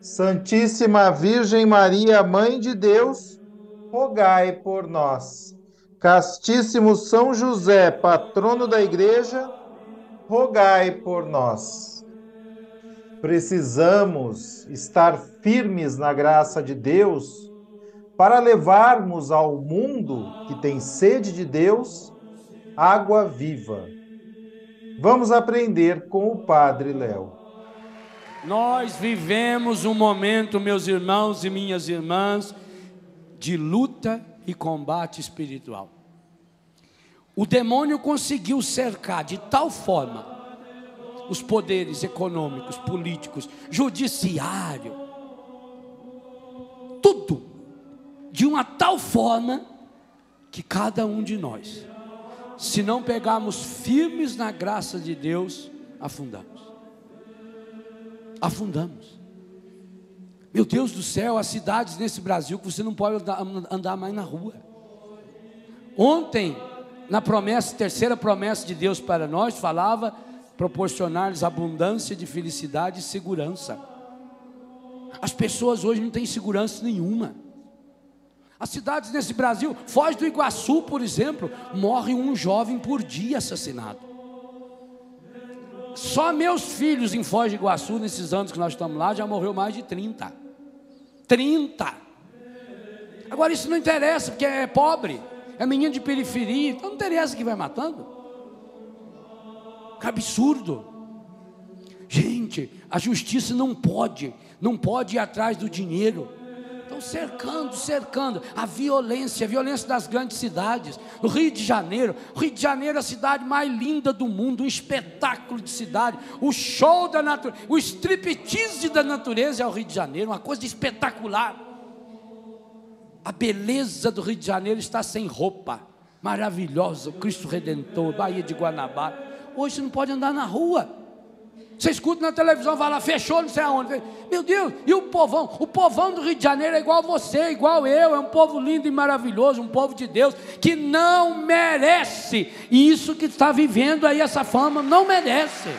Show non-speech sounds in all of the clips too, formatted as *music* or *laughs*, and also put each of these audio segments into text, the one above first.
Santíssima Virgem Maria, Mãe de Deus, rogai por nós. Castíssimo São José, patrono da Igreja, rogai por nós. Precisamos estar firmes na graça de Deus para levarmos ao mundo que tem sede de Deus água viva. Vamos aprender com o Padre Léo. Nós vivemos um momento, meus irmãos e minhas irmãs, de luta e combate espiritual. O demônio conseguiu cercar de tal forma os poderes econômicos, políticos, judiciário, tudo, de uma tal forma que cada um de nós se não pegarmos firmes na graça de Deus, afundamos. Afundamos. Meu Deus do céu, há cidades nesse Brasil que você não pode andar mais na rua. Ontem, na promessa, terceira promessa de Deus para nós, falava proporcionar-lhes abundância de felicidade e segurança. As pessoas hoje não têm segurança nenhuma. As cidades nesse Brasil, Foz do Iguaçu, por exemplo, morre um jovem por dia assassinado. Só meus filhos em Foz do Iguaçu, nesses anos que nós estamos lá, já morreu mais de 30. 30. Agora isso não interessa, porque é pobre, é menino de periferia, então não interessa que vai matando. Que absurdo. Gente, a justiça não pode, não pode ir atrás do dinheiro cercando, cercando a violência, a violência das grandes cidades. O Rio de Janeiro, o Rio de Janeiro é a cidade mais linda do mundo, um espetáculo de cidade, o show da natureza, o striptease da natureza é o Rio de Janeiro, uma coisa espetacular. A beleza do Rio de Janeiro está sem roupa, maravilhosa, o Cristo Redentor, Baía de Guanabara. Hoje não pode andar na rua. Você escuta na televisão, vai lá, fechou, não sei aonde. Meu Deus, e o povão? O povão do Rio de Janeiro é igual você, igual eu, é um povo lindo e maravilhoso, um povo de Deus, que não merece isso que está vivendo aí, essa fama, não merece.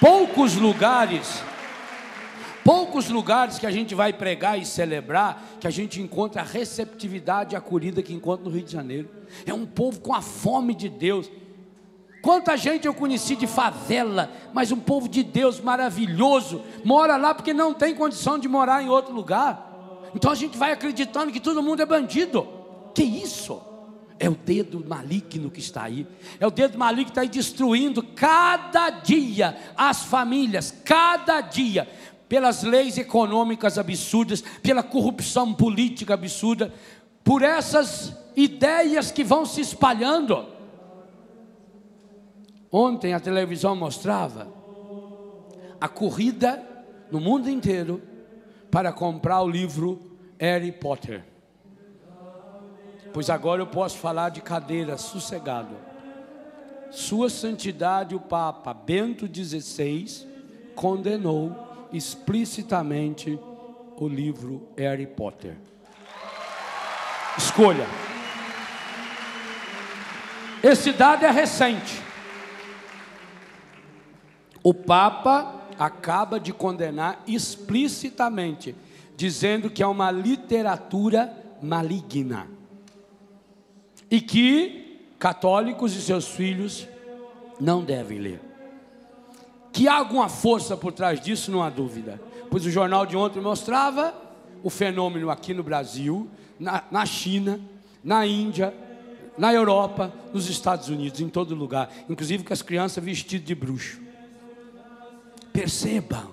Poucos lugares, poucos lugares que a gente vai pregar e celebrar, que a gente encontra a receptividade e acolhida que encontra no Rio de Janeiro. É um povo com a fome de Deus Quanta gente eu conheci de favela, mas um povo de Deus maravilhoso, mora lá porque não tem condição de morar em outro lugar. Então a gente vai acreditando que todo mundo é bandido. Que isso? É o dedo maligno que está aí. É o dedo maligno que está aí destruindo cada dia as famílias, cada dia, pelas leis econômicas absurdas, pela corrupção política absurda, por essas ideias que vão se espalhando. Ontem a televisão mostrava a corrida no mundo inteiro para comprar o livro Harry Potter. Pois agora eu posso falar de cadeira sossegado. Sua Santidade o Papa Bento XVI condenou explicitamente o livro Harry Potter. Escolha. Esse dado é recente. O Papa acaba de condenar explicitamente, dizendo que é uma literatura maligna e que católicos e seus filhos não devem ler. Que há alguma força por trás disso, não há dúvida. Pois o jornal de ontem mostrava o fenômeno aqui no Brasil, na, na China, na Índia, na Europa, nos Estados Unidos, em todo lugar, inclusive com as crianças vestidas de bruxo. Percebam.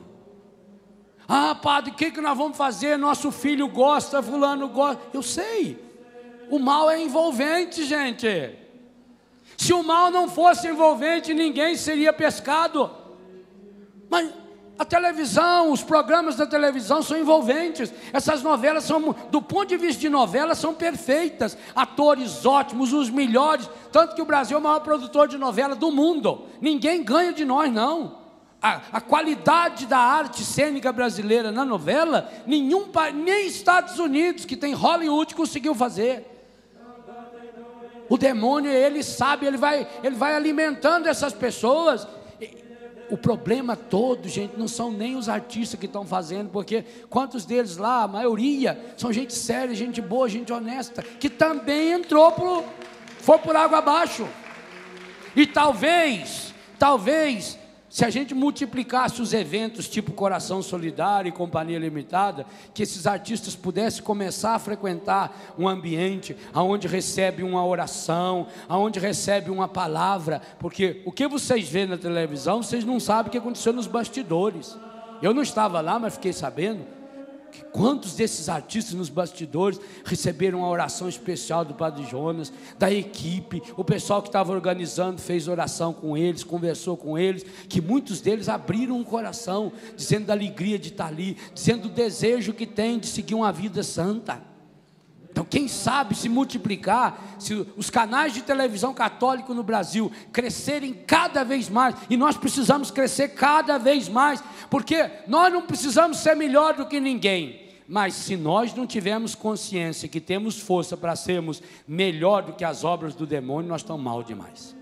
Ah, padre, o que, que nós vamos fazer? Nosso filho gosta, fulano gosta. Eu sei. O mal é envolvente, gente. Se o mal não fosse envolvente, ninguém seria pescado. Mas a televisão, os programas da televisão são envolventes. Essas novelas são, do ponto de vista de novela, são perfeitas. Atores ótimos, os melhores. Tanto que o Brasil é o maior produtor de novela do mundo. Ninguém ganha de nós, não. A, a qualidade da arte cênica brasileira na novela, nenhum nem Estados Unidos, que tem Hollywood, conseguiu fazer. O demônio, ele sabe, ele vai, ele vai alimentando essas pessoas o problema todo, gente, não são nem os artistas que estão fazendo, porque quantos deles lá, a maioria, são gente séria, gente boa, gente honesta, que também entrou por, foi por água abaixo. E talvez, talvez, se a gente multiplicasse os eventos tipo Coração Solidário e Companhia Limitada, que esses artistas pudessem começar a frequentar um ambiente onde recebe uma oração, onde recebe uma palavra, porque o que vocês vêem na televisão, vocês não sabem o que aconteceu nos bastidores. Eu não estava lá, mas fiquei sabendo que quantos desses artistas nos bastidores receberam uma oração especial do Padre Jonas, da equipe, o pessoal que estava organizando fez oração com eles, conversou com eles, que muitos deles abriram o coração, dizendo da alegria de estar ali, dizendo do desejo que tem de seguir uma vida santa. Então, quem sabe se multiplicar, se os canais de televisão católico no Brasil crescerem cada vez mais, e nós precisamos crescer cada vez mais, porque nós não precisamos ser melhor do que ninguém, mas se nós não tivermos consciência que temos força para sermos melhor do que as obras do demônio, nós estamos mal demais.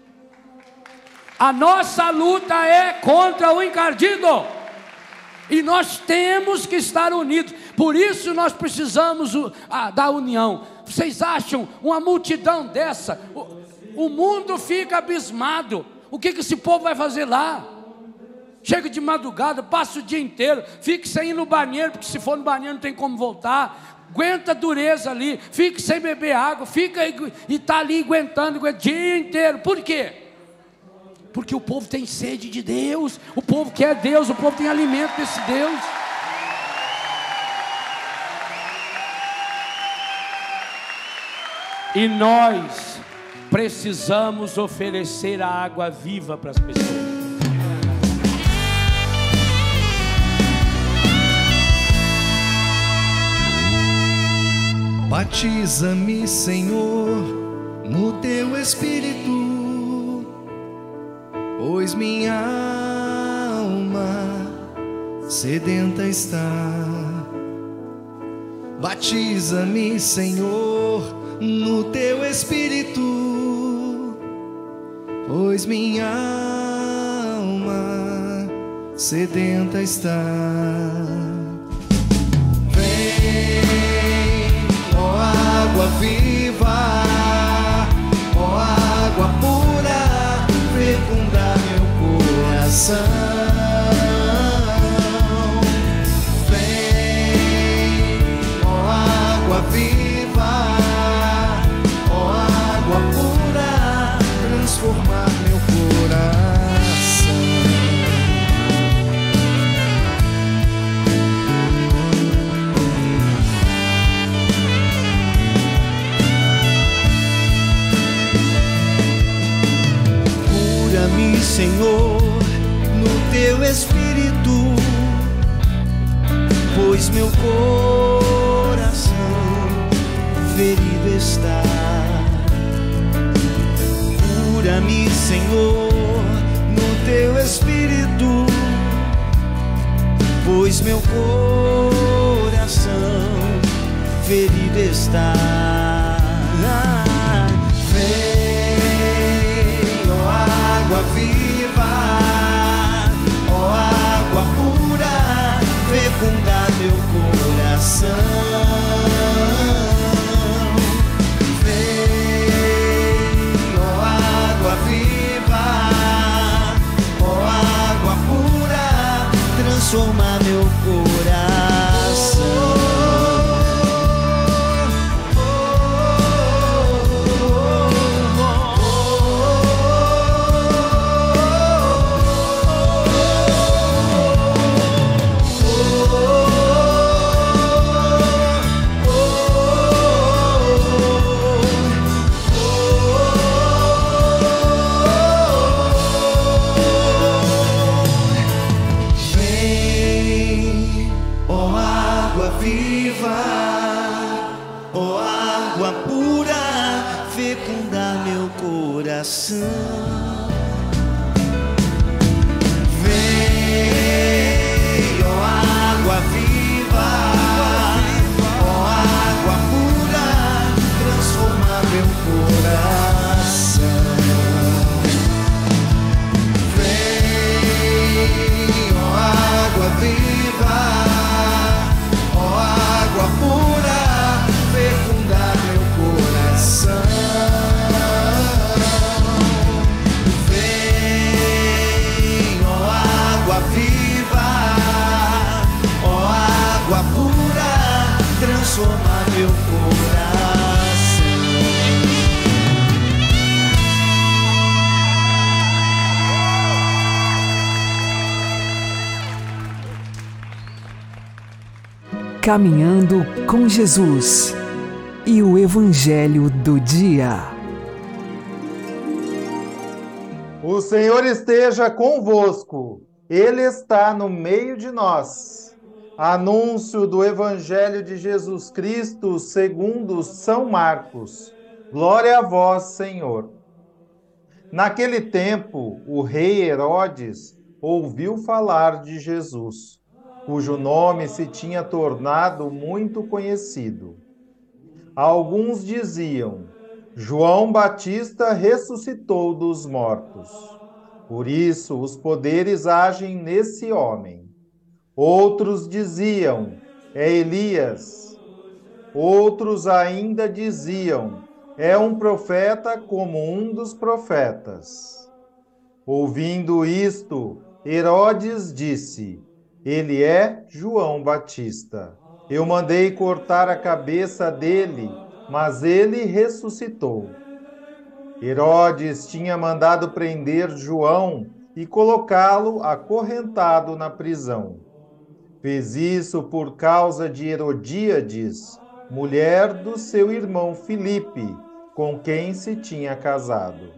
A nossa luta é contra o encardido. E nós temos que estar unidos. Por isso nós precisamos da união. Vocês acham uma multidão dessa? O, o mundo fica abismado. O que, que esse povo vai fazer lá? Chega de madrugada, passa o dia inteiro, fica sem ir no banheiro, porque se for no banheiro não tem como voltar. Aguenta a dureza ali, fica sem beber água, fica e está ali aguentando o dia inteiro. Por quê? Porque o povo tem sede de Deus, o povo quer Deus, o povo tem alimento desse Deus. E nós precisamos oferecer a água viva para as pessoas. Batiza-me, Senhor, no teu espírito, pois minha alma sedenta está. Batiza-me, Senhor, no teu espírito, pois minha alma sedenta está. Vem, meu transformar meu coração. Caminhando com Jesus e o Evangelho do Dia. O Senhor esteja convosco, Ele está no meio de nós. Anúncio do Evangelho de Jesus Cristo segundo São Marcos. Glória a vós, Senhor. Naquele tempo, o rei Herodes ouviu falar de Jesus, cujo nome se tinha tornado muito conhecido. Alguns diziam: João Batista ressuscitou dos mortos. Por isso, os poderes agem nesse homem. Outros diziam: É Elias. Outros ainda diziam: É um profeta como um dos profetas. Ouvindo isto, Herodes disse: Ele é João Batista. Eu mandei cortar a cabeça dele, mas ele ressuscitou. Herodes tinha mandado prender João e colocá-lo acorrentado na prisão. Fez isso por causa de Herodíades, mulher do seu irmão Filipe, com quem se tinha casado.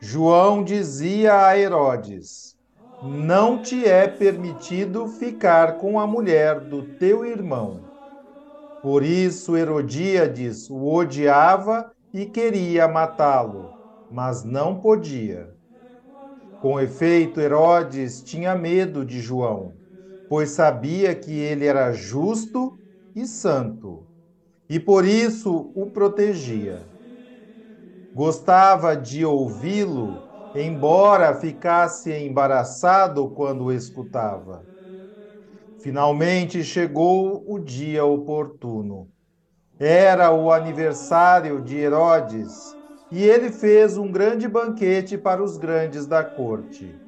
João dizia a Herodes: Não te é permitido ficar com a mulher do teu irmão. Por isso Herodíades o odiava e queria matá-lo, mas não podia. Com efeito, Herodes tinha medo de João, pois sabia que ele era justo e santo, e por isso o protegia. Gostava de ouvi-lo, embora ficasse embaraçado quando o escutava. Finalmente chegou o dia oportuno. Era o aniversário de Herodes e ele fez um grande banquete para os grandes da corte,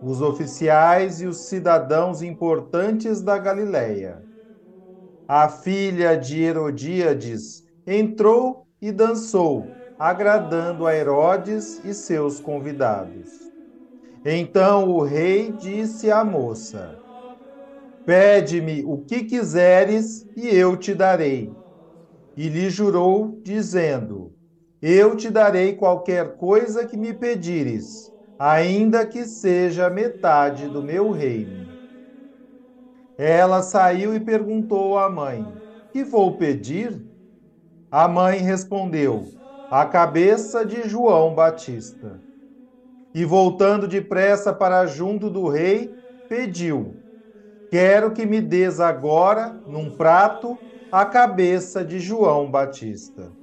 os oficiais e os cidadãos importantes da Galileia. A filha de Herodíades entrou e dançou, agradando a Herodes e seus convidados. Então o rei disse à moça: Pede-me o que quiseres e eu te darei. E lhe jurou, dizendo: Eu te darei qualquer coisa que me pedires, ainda que seja metade do meu reino. Ela saiu e perguntou à mãe: Que vou pedir? A mãe respondeu: A cabeça de João Batista. E voltando depressa para junto do rei, pediu: Quero que me des agora, num prato, a cabeça de João Batista.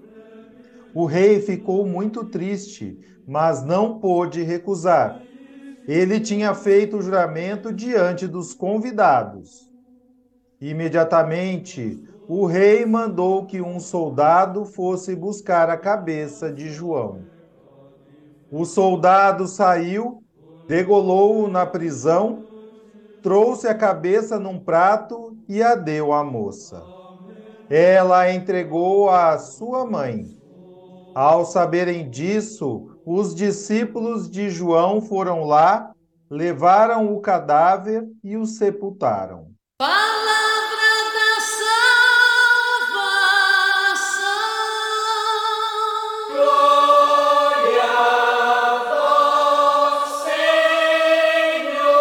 O rei ficou muito triste, mas não pôde recusar. Ele tinha feito o juramento diante dos convidados. Imediatamente, o rei mandou que um soldado fosse buscar a cabeça de João. O soldado saiu, degolou-o na prisão, trouxe a cabeça num prato e a deu à moça. Ela a entregou à sua mãe. Ao saberem disso, os discípulos de João foram lá, levaram o cadáver e o sepultaram. Palavra da salvação. Glória a vós, Senhor.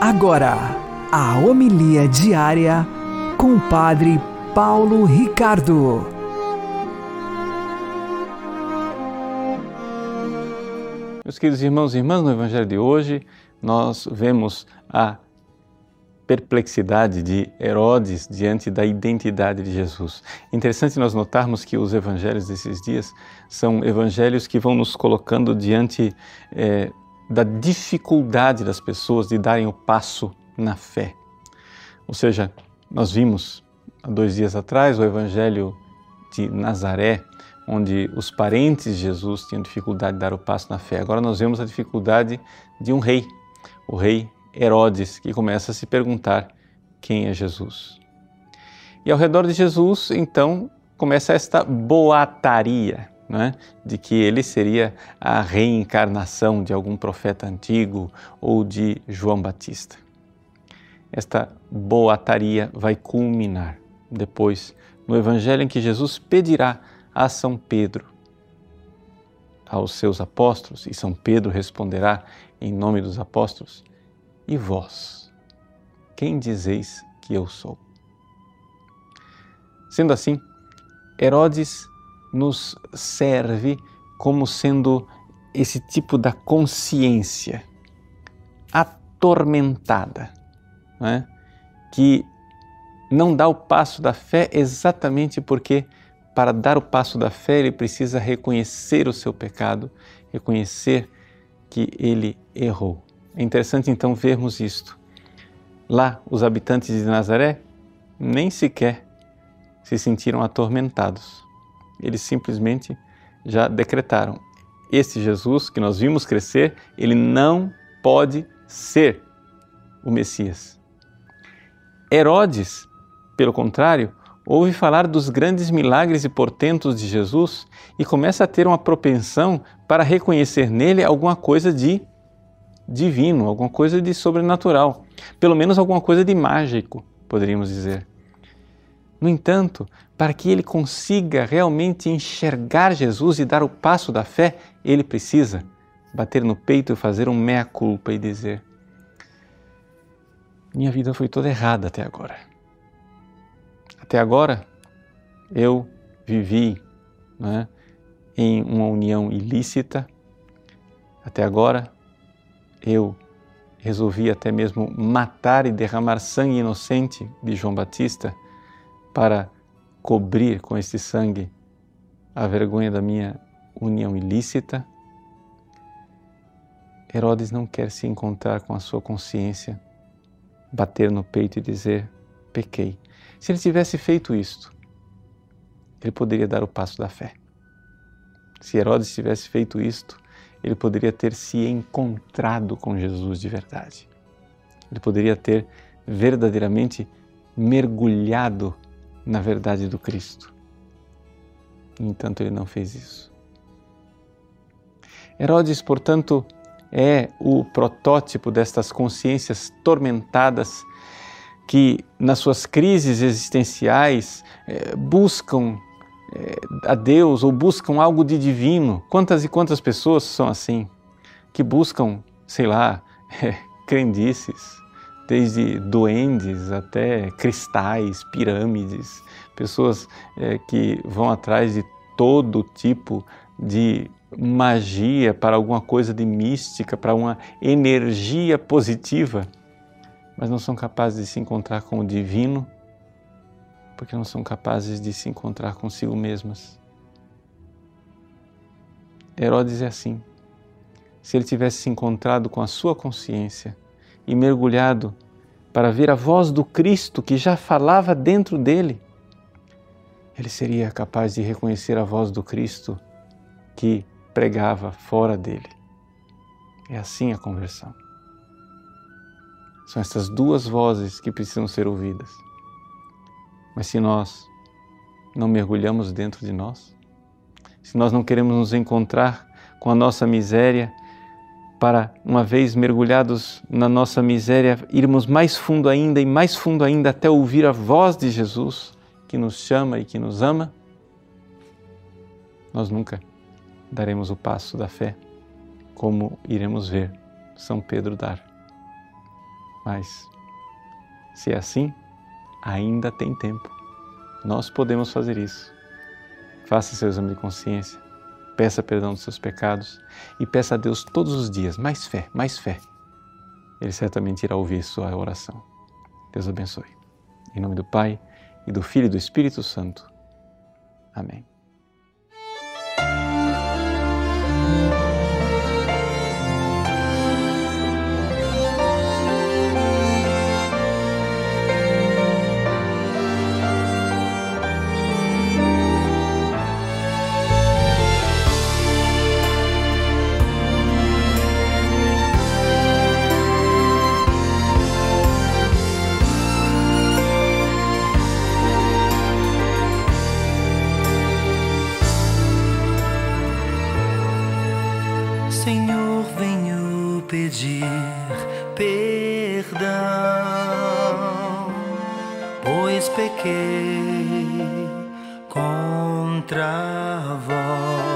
Agora, a homilia diária com o Padre Paulo Ricardo. Meus queridos irmãos e irmãs, no Evangelho de hoje, nós vemos a perplexidade de Herodes diante da identidade de Jesus. Interessante nós notarmos que os evangelhos desses dias são evangelhos que vão nos colocando diante é, da dificuldade das pessoas de darem o passo na fé. Ou seja, nós vimos há dois dias atrás o evangelho de Nazaré, onde os parentes de Jesus tinham dificuldade de dar o passo na fé. Agora nós vemos a dificuldade de um rei, o rei Herodes, que começa a se perguntar quem é Jesus. E ao redor de Jesus, então, começa esta boataria, né, de que ele seria a reencarnação de algum profeta antigo ou de João Batista. Esta boataria vai culminar depois no evangelho em que Jesus pedirá a São Pedro, aos seus apóstolos, e São Pedro responderá em nome dos apóstolos: E vós, quem dizeis que eu sou? Sendo assim, Herodes nos serve como sendo esse tipo da consciência atormentada, não é? que não dá o passo da fé exatamente porque, para dar o passo da fé, ele precisa reconhecer o seu pecado, reconhecer que ele errou. É interessante então vermos isto. Lá, os habitantes de Nazaré nem sequer se sentiram atormentados. Eles simplesmente já decretaram: este Jesus que nós vimos crescer, ele não pode ser o Messias. Herodes, pelo contrário, ouve falar dos grandes milagres e portentos de Jesus e começa a ter uma propensão para reconhecer nele alguma coisa de divino, alguma coisa de sobrenatural, pelo menos alguma coisa de mágico, poderíamos dizer. No entanto, para que ele consiga realmente enxergar Jesus e dar o passo da fé, ele precisa bater no peito e fazer um meia-culpa e dizer: Minha vida foi toda errada até agora. Até agora eu vivi né, em uma união ilícita. Até agora eu resolvi até mesmo matar e derramar sangue inocente de João Batista para cobrir com esse sangue a vergonha da minha união ilícita. Herodes não quer se encontrar com a sua consciência, bater no peito e dizer: pequei. Se ele tivesse feito isto, ele poderia dar o passo da fé. Se Herodes tivesse feito isto, ele poderia ter se encontrado com Jesus de verdade. Ele poderia ter verdadeiramente mergulhado na verdade do Cristo. No entanto, ele não fez isso. Herodes, portanto, é o protótipo destas consciências tormentadas que, nas suas crises existenciais, buscam a Deus ou buscam algo de divino. Quantas e quantas pessoas são assim, que buscam, sei lá, *laughs* crendices, desde duendes até cristais, pirâmides, pessoas é, que vão atrás de todo tipo de magia para alguma coisa de mística, para uma energia positiva, mas não são capazes de se encontrar com o divino porque não são capazes de se encontrar consigo mesmas. Herodes é assim. Se ele tivesse se encontrado com a sua consciência, e mergulhado para ver a voz do Cristo que já falava dentro dele, ele seria capaz de reconhecer a voz do Cristo que pregava fora dele. É assim a conversão. São essas duas vozes que precisam ser ouvidas. Mas se nós não mergulhamos dentro de nós, se nós não queremos nos encontrar com a nossa miséria, para, uma vez mergulhados na nossa miséria, irmos mais fundo ainda e mais fundo ainda até ouvir a voz de Jesus que nos chama e que nos ama, nós nunca daremos o passo da fé, como iremos ver São Pedro dar. Mas, se é assim, ainda tem tempo. Nós podemos fazer isso. Faça seu exame de consciência peça perdão dos seus pecados e peça a Deus todos os dias mais fé, mais fé. Ele certamente irá ouvir sua oração. Deus abençoe. Em nome do Pai e do Filho e do Espírito Santo. Amém. pedir perdão, pois pequei contra vós.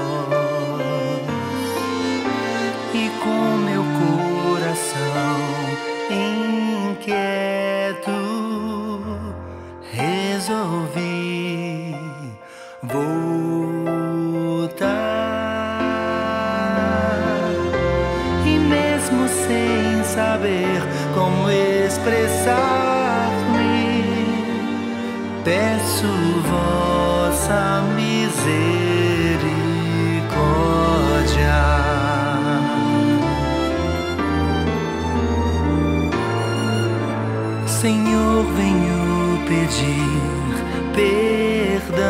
pedir perdão,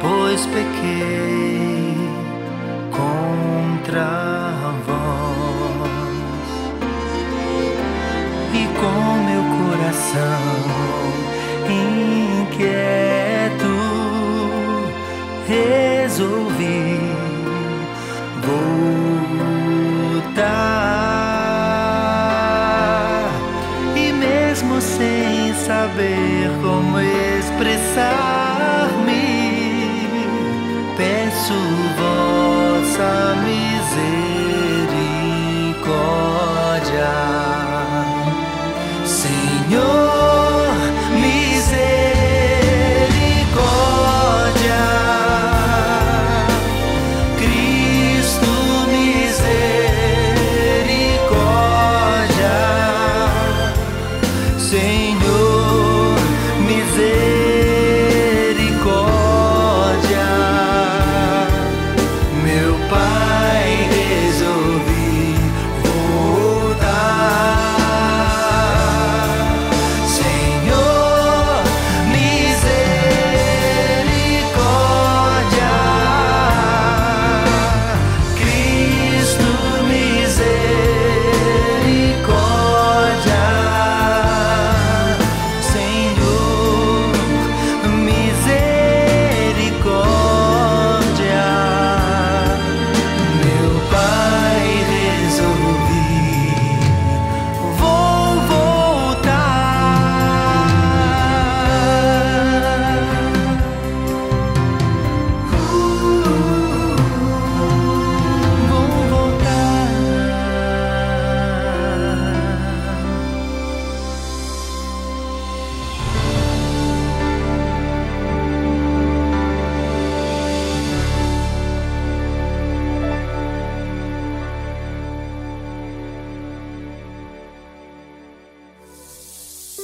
pois pequei contra vós e com meu coração. saber como expressar.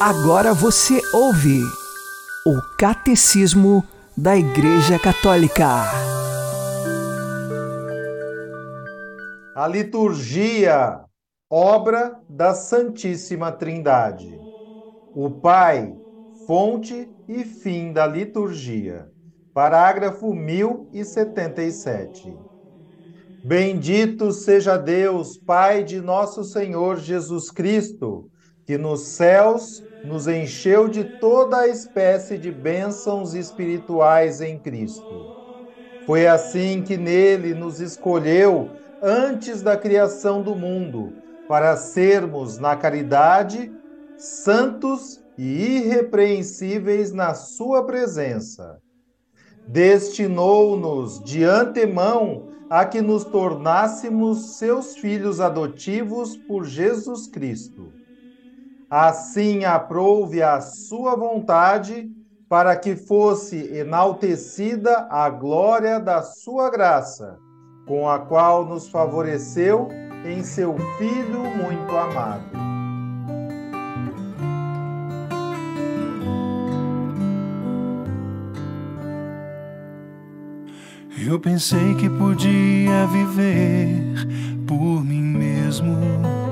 Agora você ouve o Catecismo da Igreja Católica. A liturgia, obra da Santíssima Trindade. O Pai, fonte e fim da liturgia. Parágrafo 1077. Bendito seja Deus, Pai de nosso Senhor Jesus Cristo, que nos céus nos encheu de toda a espécie de bênçãos espirituais em Cristo. Foi assim que nele nos escolheu antes da criação do mundo, para sermos, na caridade, santos e irrepreensíveis na Sua presença. Destinou-nos de antemão a que nos tornássemos seus filhos adotivos por Jesus Cristo. Assim aprouve a Sua vontade para que fosse enaltecida a glória da Sua graça, com a qual nos favoreceu em seu Filho muito amado. Eu pensei que podia viver por mim mesmo.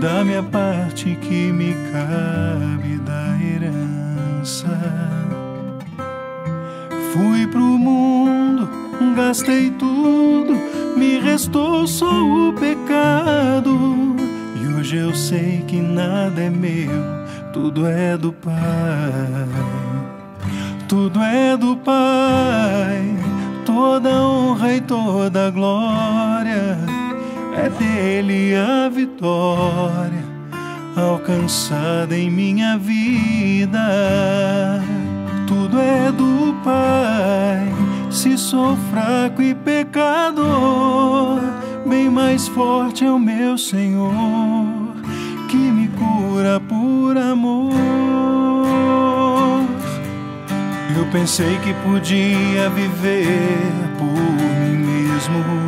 dá-me a parte que me cabe da herança. Fui pro mundo, gastei tudo, me restou só o pecado. E hoje eu sei que nada é meu, tudo é do Pai. Tudo é do Pai, toda honra e toda glória é dele a vitória alcançada em minha vida. Tudo é do Pai, se sou fraco e pecador, bem mais forte é o meu Senhor que me cura por amor. Eu pensei que podia viver por mim mesmo.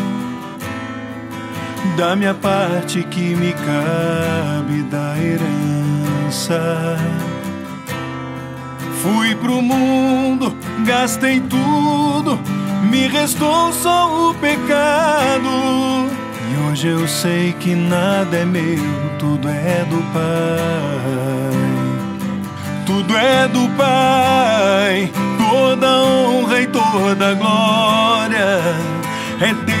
dá-me a parte que me cabe da herança. Fui pro mundo, gastei tudo, me restou só o pecado. E hoje eu sei que nada é meu, tudo é do Pai. Tudo é do Pai, toda honra e toda glória. É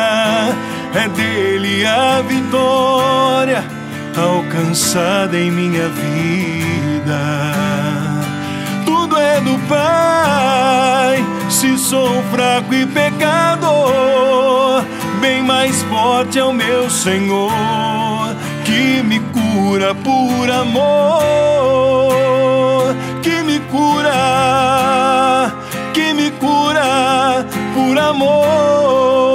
É dele a vitória alcançada em minha vida. Tudo é do Pai, se sou fraco e pecador, bem mais forte é o meu Senhor que me cura por amor, que me cura, que me cura por amor.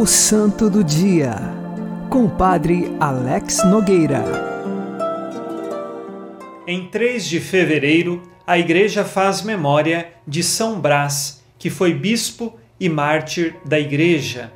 O Santo do Dia, com o Padre Alex Nogueira. Em 3 de fevereiro, a Igreja faz memória de São Brás, que foi bispo e mártir da Igreja.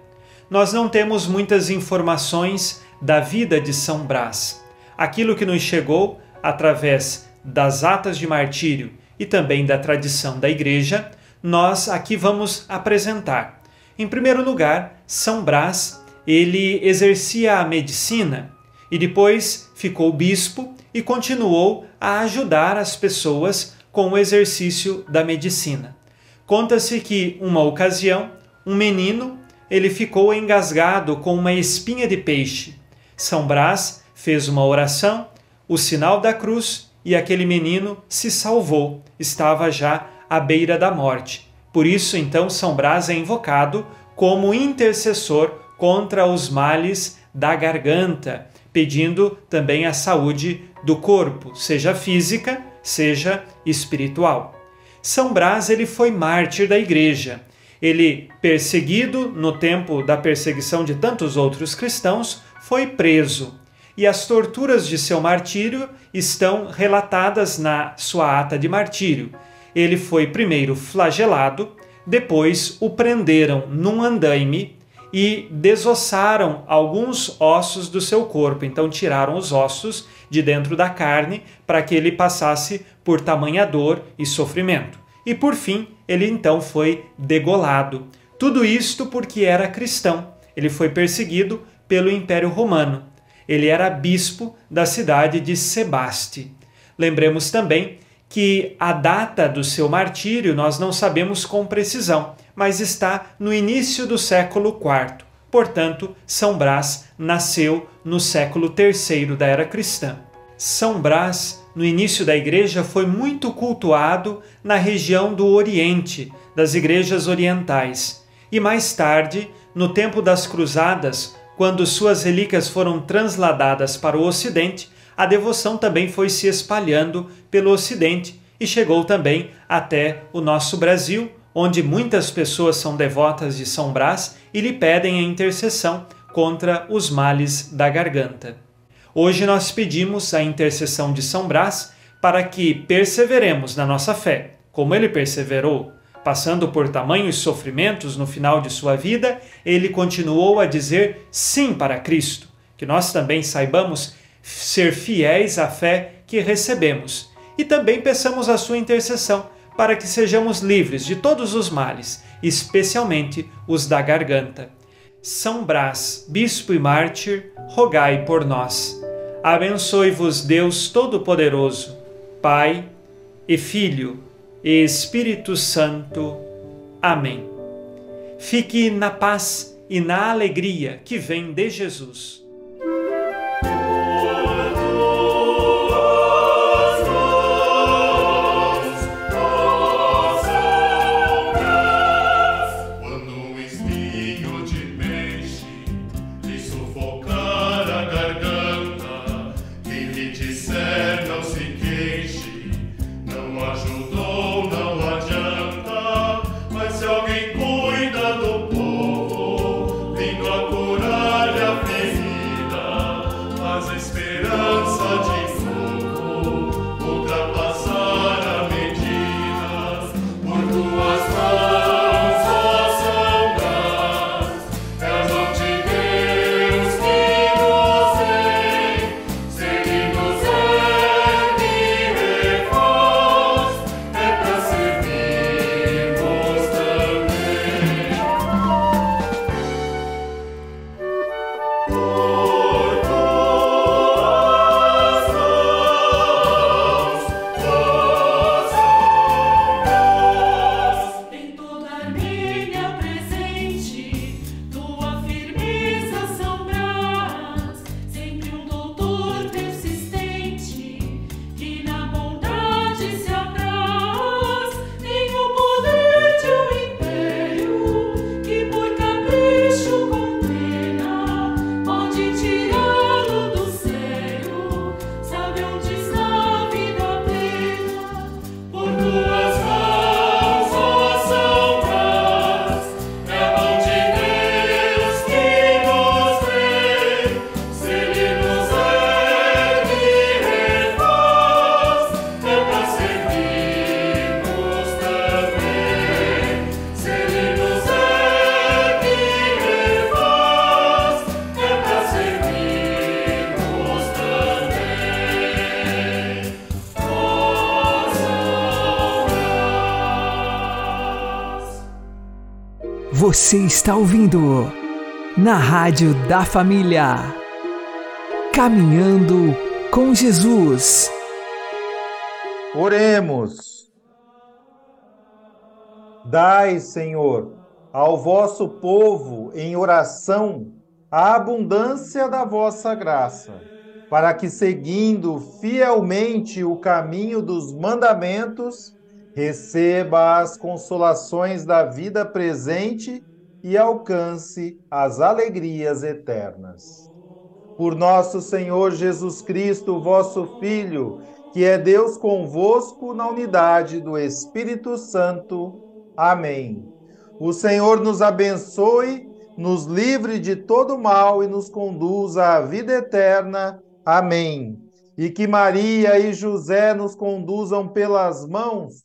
Nós não temos muitas informações da vida de São Brás. Aquilo que nos chegou através das atas de martírio e também da tradição da Igreja, nós aqui vamos apresentar. Em primeiro lugar, São Brás, ele exercia a medicina e depois ficou bispo e continuou a ajudar as pessoas com o exercício da medicina. Conta-se que uma ocasião, um menino, ele ficou engasgado com uma espinha de peixe. São Brás fez uma oração, o sinal da cruz e aquele menino se salvou, estava já à beira da morte. Por isso, então, São Brás é invocado como intercessor contra os males da garganta, pedindo também a saúde do corpo, seja física, seja espiritual. São Brás ele foi mártir da igreja. Ele, perseguido no tempo da perseguição de tantos outros cristãos, foi preso. E as torturas de seu martírio estão relatadas na sua ata de martírio. Ele foi primeiro flagelado, depois o prenderam num andaime e desossaram alguns ossos do seu corpo. Então tiraram os ossos de dentro da carne para que ele passasse por tamanha dor e sofrimento. E por fim, ele então foi degolado. Tudo isto porque era cristão. Ele foi perseguido pelo Império Romano. Ele era bispo da cidade de Sebaste. Lembremos também que a data do seu martírio nós não sabemos com precisão, mas está no início do século IV. Portanto, São Brás nasceu no século III da era cristã. São Brás, no início da igreja, foi muito cultuado na região do Oriente, das igrejas orientais. E mais tarde, no tempo das Cruzadas, quando suas relíquias foram transladadas para o Ocidente, a devoção também foi se espalhando pelo Ocidente e chegou também até o nosso Brasil, onde muitas pessoas são devotas de São Brás e lhe pedem a intercessão contra os males da garganta. Hoje nós pedimos a intercessão de São Brás para que perseveremos na nossa fé, como ele perseverou. Passando por tamanhos sofrimentos no final de sua vida, ele continuou a dizer sim para Cristo. Que nós também saibamos ser fiéis à fé que recebemos. E também peçamos a sua intercessão para que sejamos livres de todos os males, especialmente os da garganta. São Brás, bispo e mártir, rogai por nós. Abençoe-vos Deus Todo-Poderoso, Pai e Filho e Espírito Santo. Amém. Fique na paz e na alegria que vem de Jesus. Você está ouvindo na Rádio da Família. Caminhando com Jesus. Oremos. Dai, Senhor, ao vosso povo em oração a abundância da vossa graça, para que, seguindo fielmente o caminho dos mandamentos, receba as consolações da vida presente e alcance as alegrias eternas. Por nosso Senhor Jesus Cristo, vosso Filho, que é Deus convosco na unidade do Espírito Santo. Amém. O Senhor nos abençoe, nos livre de todo mal e nos conduza à vida eterna. Amém. E que Maria e José nos conduzam pelas mãos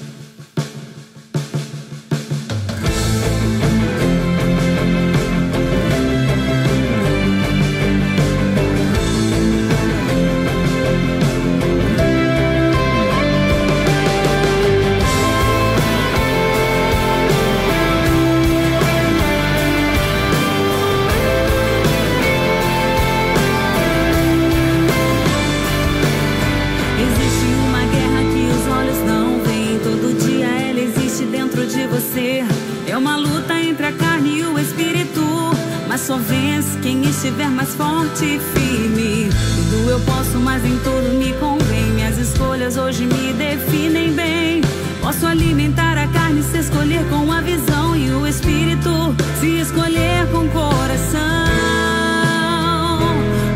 Estiver mais forte e firme. Tudo eu posso, mas em tudo me convém. Minhas escolhas hoje me definem bem. Posso alimentar a carne, se escolher com a visão e o espírito, se escolher com o coração.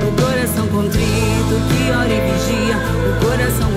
O coração contrito que ora e vigia, o coração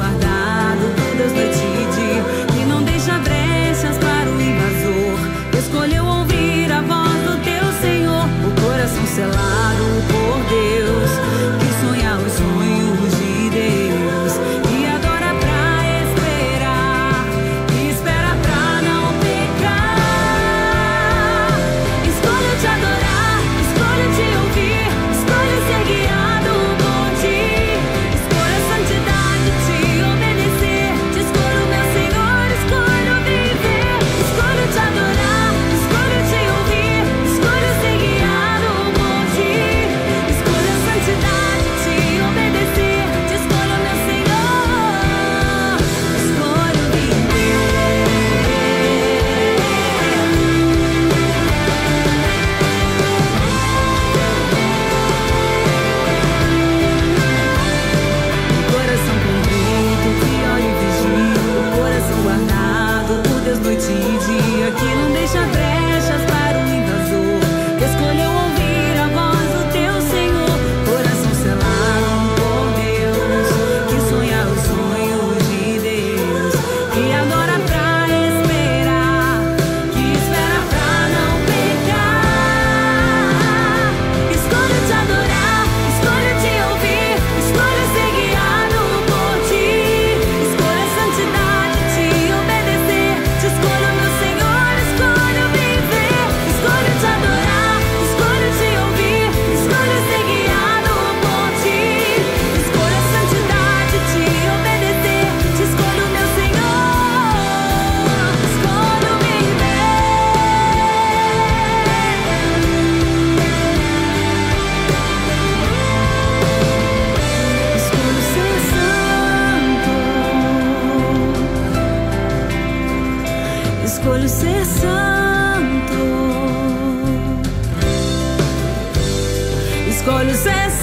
escolho ser